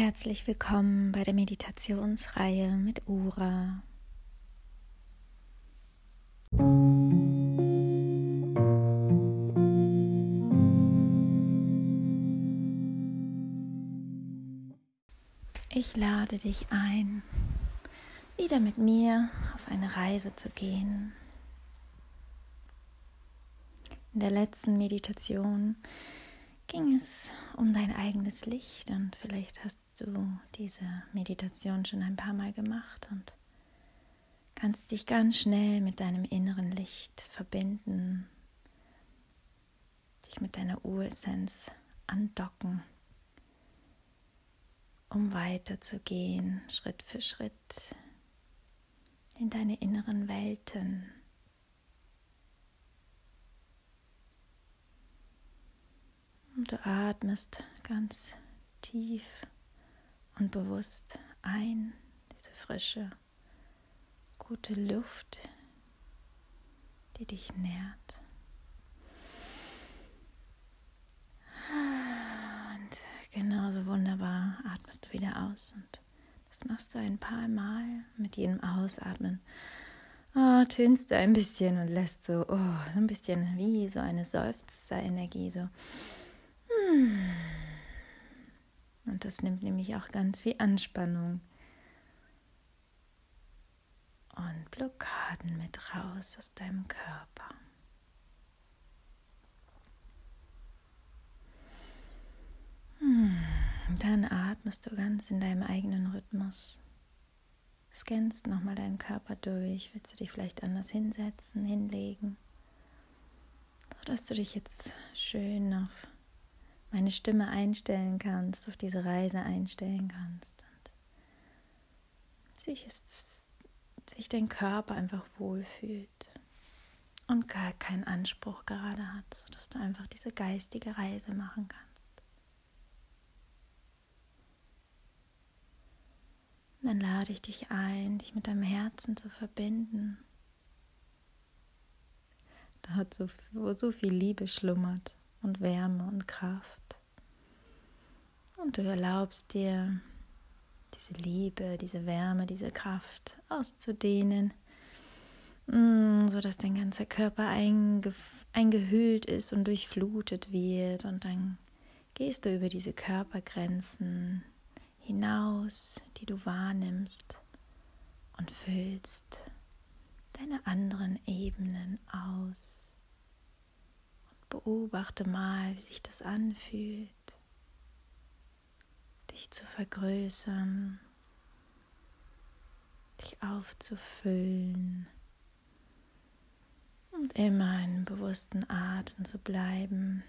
Herzlich willkommen bei der Meditationsreihe mit Ura. Ich lade dich ein, wieder mit mir auf eine Reise zu gehen. In der letzten Meditation ging es um dein eigenes Licht und vielleicht hast du diese Meditation schon ein paar Mal gemacht und kannst dich ganz schnell mit deinem inneren Licht verbinden, dich mit deiner Uressenz andocken, um weiterzugehen, Schritt für Schritt in deine inneren Welten. Du atmest ganz tief und bewusst ein, diese frische, gute Luft, die dich nährt. Und genauso wunderbar atmest du wieder aus. Und das machst du ein paar Mal mit jedem Ausatmen. Oh, tönst du ein bisschen und lässt so, oh, so ein bisschen wie so eine Seufzer-Energie so und das nimmt nämlich auch ganz viel Anspannung und Blockaden mit raus aus deinem Körper. Hm, dann atmest du ganz in deinem eigenen Rhythmus. Scannst nochmal deinen Körper durch. Willst du dich vielleicht anders hinsetzen, hinlegen? Sodass du dich jetzt schön auf meine Stimme einstellen kannst, auf diese Reise einstellen kannst. Und sich, ist, sich dein Körper einfach wohlfühlt und gar keinen Anspruch gerade hat, sodass du einfach diese geistige Reise machen kannst. dann lade ich dich ein, dich mit deinem Herzen zu verbinden. Da hat so, wo so viel Liebe schlummert und Wärme und Kraft. Und du erlaubst dir, diese Liebe, diese Wärme, diese Kraft auszudehnen, mm, sodass dein ganzer Körper einge eingehüllt ist und durchflutet wird. Und dann gehst du über diese Körpergrenzen hinaus, die du wahrnimmst und füllst deine anderen Ebenen aus. Beobachte mal, wie sich das anfühlt, dich zu vergrößern, dich aufzufüllen und immer in bewussten Atem zu bleiben.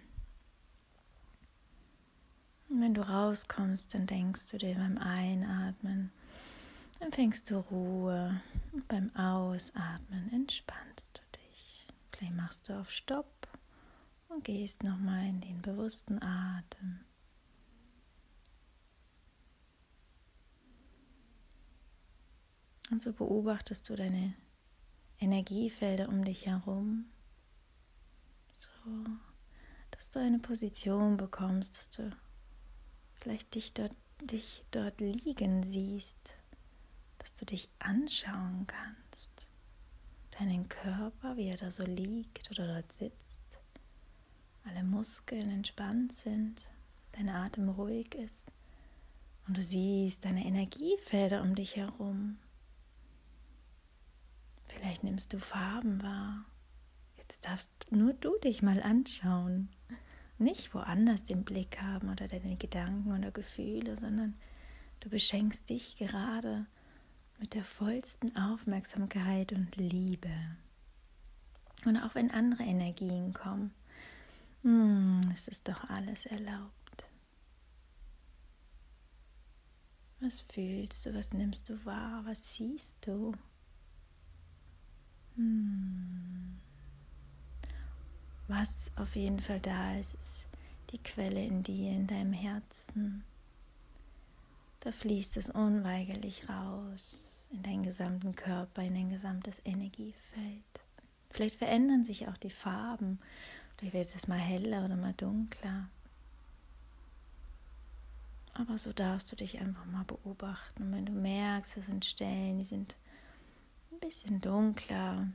Und wenn du rauskommst, dann denkst du dir beim Einatmen, dann fängst du Ruhe und beim Ausatmen entspannst du dich. Vielleicht machst du auf Stopp und gehst nochmal in den bewussten Atem. Und so beobachtest du deine Energiefelder um dich herum, so dass du eine Position bekommst, dass du vielleicht dich dort, dich dort liegen siehst, dass du dich anschauen kannst, deinen Körper, wie er da so liegt oder dort sitzt. Alle Muskeln entspannt sind, dein Atem ruhig ist. Und du siehst deine Energiefelder um dich herum. Vielleicht nimmst du Farben wahr. Jetzt darfst nur du dich mal anschauen. Nicht woanders den Blick haben oder deine Gedanken oder Gefühle, sondern du beschenkst dich gerade mit der vollsten Aufmerksamkeit und Liebe. Und auch wenn andere Energien kommen, hm, es ist doch alles erlaubt. Was fühlst du? Was nimmst du wahr? Was siehst du? Hm. Was auf jeden Fall da ist, ist die Quelle in dir, in deinem Herzen. Da fließt es unweigerlich raus in deinen gesamten Körper, in dein gesamtes Energiefeld. Vielleicht verändern sich auch die Farben Vielleicht wird es mal heller oder mal dunkler. Aber so darfst du dich einfach mal beobachten. Und wenn du merkst, es sind Stellen, die sind bisschen dunkler,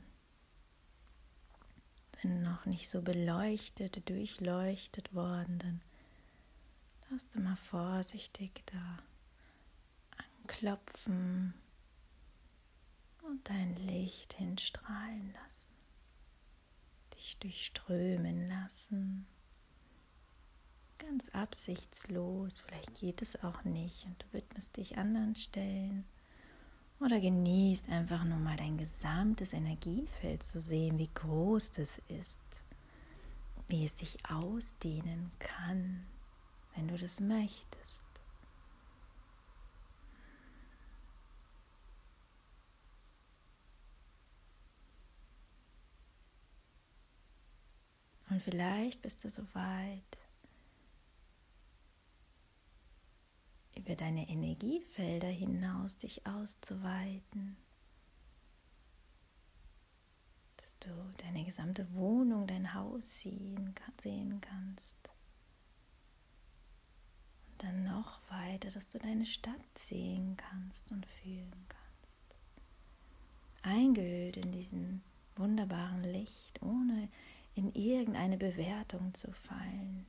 sind noch nicht so beleuchtet, durchleuchtet worden, dann darfst du mal vorsichtig da anklopfen und dein Licht hinstrahlen lassen, dich durchströmen lassen. Ganz absichtslos, vielleicht geht es auch nicht und du widmest dich anderen Stellen oder genießt einfach nur mal dein gesamtes Energiefeld zu sehen, wie groß das ist, wie es sich ausdehnen kann, wenn du das möchtest. Und vielleicht bist du so weit, über deine Energiefelder hinaus dich auszuweiten, dass du deine gesamte Wohnung, dein Haus sehen, sehen kannst. Und dann noch weiter, dass du deine Stadt sehen kannst und fühlen kannst. Eingehüllt in diesem wunderbaren Licht, ohne in irgendeine Bewertung zu fallen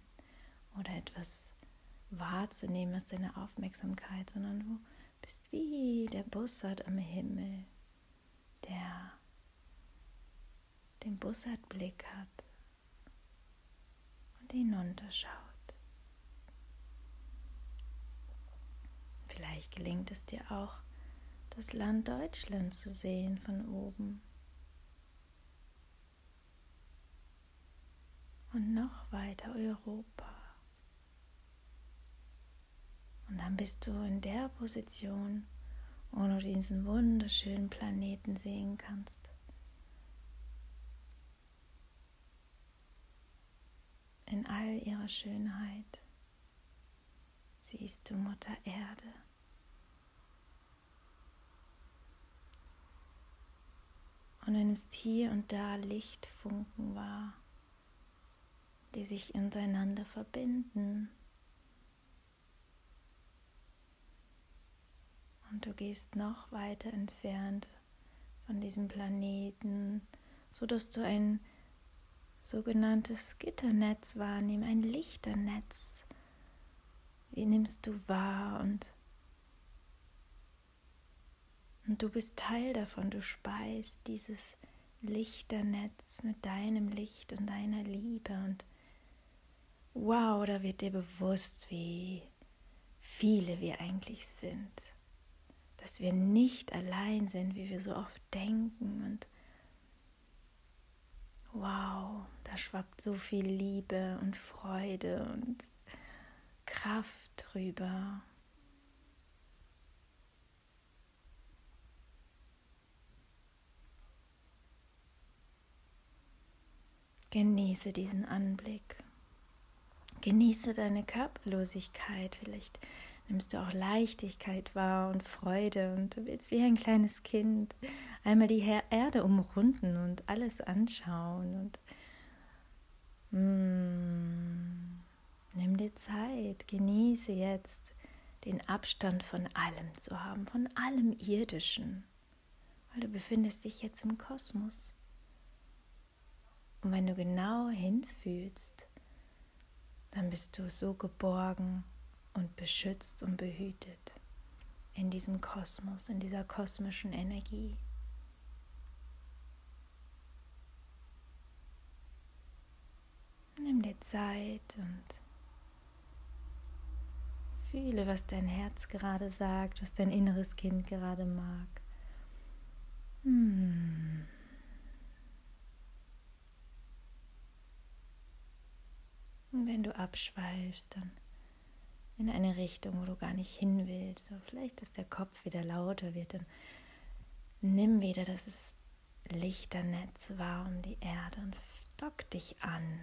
oder etwas wahrzunehmen aus deiner Aufmerksamkeit, sondern du bist wie der Bussard am Himmel, der den Bussardblick hat und hinunterschaut. Vielleicht gelingt es dir auch, das Land Deutschland zu sehen von oben. Und noch weiter Europa. Und dann bist du in der Position, wo du diesen wunderschönen Planeten sehen kannst. In all ihrer Schönheit siehst du Mutter Erde. Und du nimmst hier und da Lichtfunken wahr, die sich untereinander verbinden Und du gehst noch weiter entfernt von diesem Planeten, sodass du ein sogenanntes Gitternetz wahrnimmst, ein Lichternetz. Wie nimmst du wahr? Und, und du bist Teil davon, du speist dieses Lichternetz mit deinem Licht und deiner Liebe. Und wow, da wird dir bewusst, wie viele wir eigentlich sind dass wir nicht allein sind, wie wir so oft denken. Und wow, da schwappt so viel Liebe und Freude und Kraft drüber. Genieße diesen Anblick. Genieße deine Körperlosigkeit. Vielleicht nimmst du auch Leichtigkeit wahr und Freude und du willst wie ein kleines Kind einmal die Erde umrunden und alles anschauen und mm, nimm dir Zeit, genieße jetzt den Abstand von allem zu haben, von allem Irdischen, weil du befindest dich jetzt im Kosmos. Und wenn du genau hinfühlst, dann bist du so geborgen und beschützt und behütet in diesem Kosmos, in dieser kosmischen Energie. Nimm dir Zeit und fühle, was dein Herz gerade sagt, was dein inneres Kind gerade mag. Hm. Und wenn du abschweifst, dann in eine Richtung, wo du gar nicht hin willst. So vielleicht, dass der Kopf wieder lauter wird. Dann nimm wieder das Lichternetz wahr um die Erde und dock dich an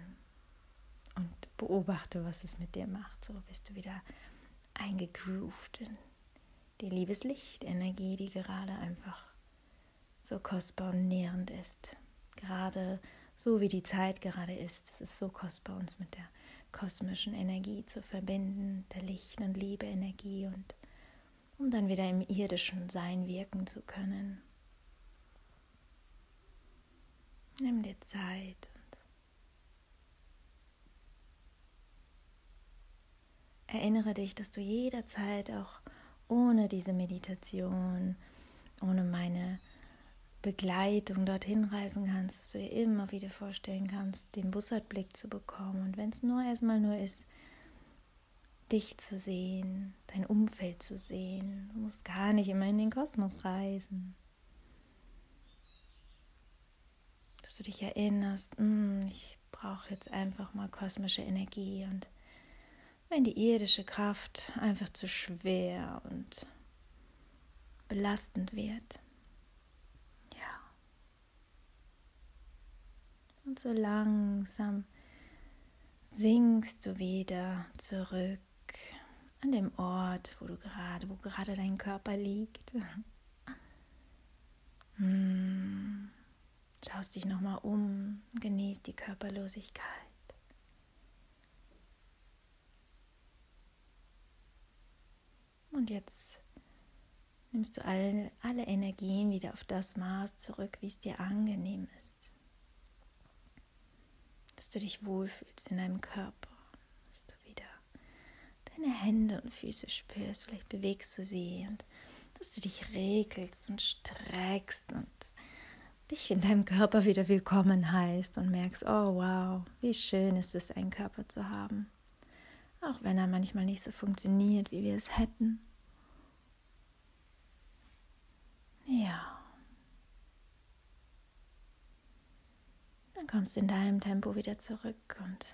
und beobachte, was es mit dir macht. So bist du wieder eingegroovt in die Liebeslichtenergie, die gerade einfach so kostbar und nährend ist. Gerade so wie die Zeit gerade ist, es ist so kostbar, uns mit der kosmischen Energie zu verbinden, der Licht- und Liebe-Energie und um dann wieder im irdischen Sein wirken zu können. Nimm dir Zeit und erinnere dich, dass du jederzeit auch ohne diese Meditation, ohne meine Begleitung dorthin reisen kannst, dass du dir immer wieder vorstellen kannst, den Bussardblick zu bekommen. Und wenn es nur erstmal nur ist, dich zu sehen, dein Umfeld zu sehen. Du musst gar nicht immer in den Kosmos reisen. Dass du dich erinnerst, hm, ich brauche jetzt einfach mal kosmische Energie und wenn die irdische Kraft einfach zu schwer und belastend wird. Und so langsam sinkst du wieder zurück an dem Ort, wo du gerade, wo gerade dein Körper liegt. Hm. Schaust dich nochmal um, genießt die Körperlosigkeit. Und jetzt nimmst du alle, alle Energien wieder auf das Maß zurück, wie es dir angenehm ist. Dass du dich wohlfühlst in deinem Körper, dass du wieder deine Hände und Füße spürst, vielleicht bewegst du sie und dass du dich regelst und streckst und dich in deinem Körper wieder willkommen heißt und merkst, oh wow, wie schön ist es, einen Körper zu haben. Auch wenn er manchmal nicht so funktioniert, wie wir es hätten. Ja. Dann kommst du in deinem Tempo wieder zurück und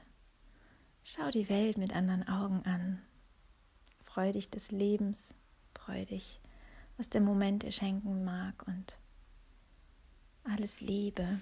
schau die Welt mit anderen Augen an. Freu dich des Lebens, freu dich, was der Moment dir schenken mag und alles Liebe.